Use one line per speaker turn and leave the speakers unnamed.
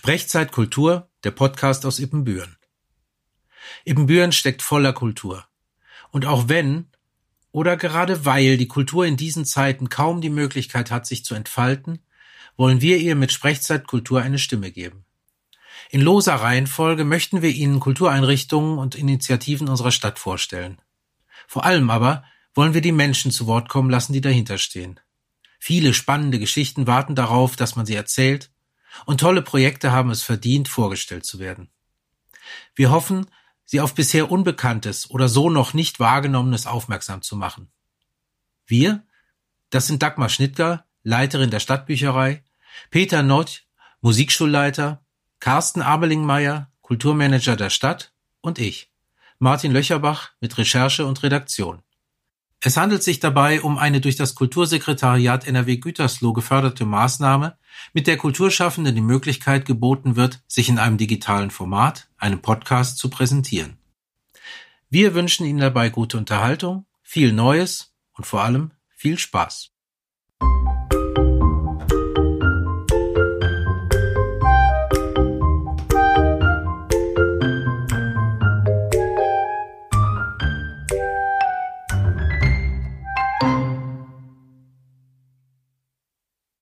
Sprechzeit Kultur, der Podcast aus Ippenbüren. Ippenbüren steckt voller Kultur. Und auch wenn oder gerade weil die Kultur in diesen Zeiten kaum die Möglichkeit hat, sich zu entfalten, wollen wir ihr mit Sprechzeit Kultur eine Stimme geben. In loser Reihenfolge möchten wir Ihnen Kultureinrichtungen und Initiativen unserer Stadt vorstellen. Vor allem aber wollen wir die Menschen zu Wort kommen lassen, die dahinter stehen. Viele spannende Geschichten warten darauf, dass man sie erzählt, und tolle Projekte haben es verdient, vorgestellt zu werden. Wir hoffen, Sie auf bisher Unbekanntes oder so noch nicht wahrgenommenes aufmerksam zu machen. Wir, das sind Dagmar Schnittger, Leiterin der Stadtbücherei, Peter Nott, Musikschulleiter, Carsten Abelingmeier, Kulturmanager der Stadt und ich, Martin Löcherbach mit Recherche und Redaktion. Es handelt sich dabei um eine durch das Kultursekretariat NRW Gütersloh geförderte Maßnahme, mit der Kulturschaffenden die Möglichkeit geboten wird, sich in einem digitalen Format, einem Podcast, zu präsentieren. Wir wünschen Ihnen dabei gute Unterhaltung, viel Neues und vor allem viel Spaß.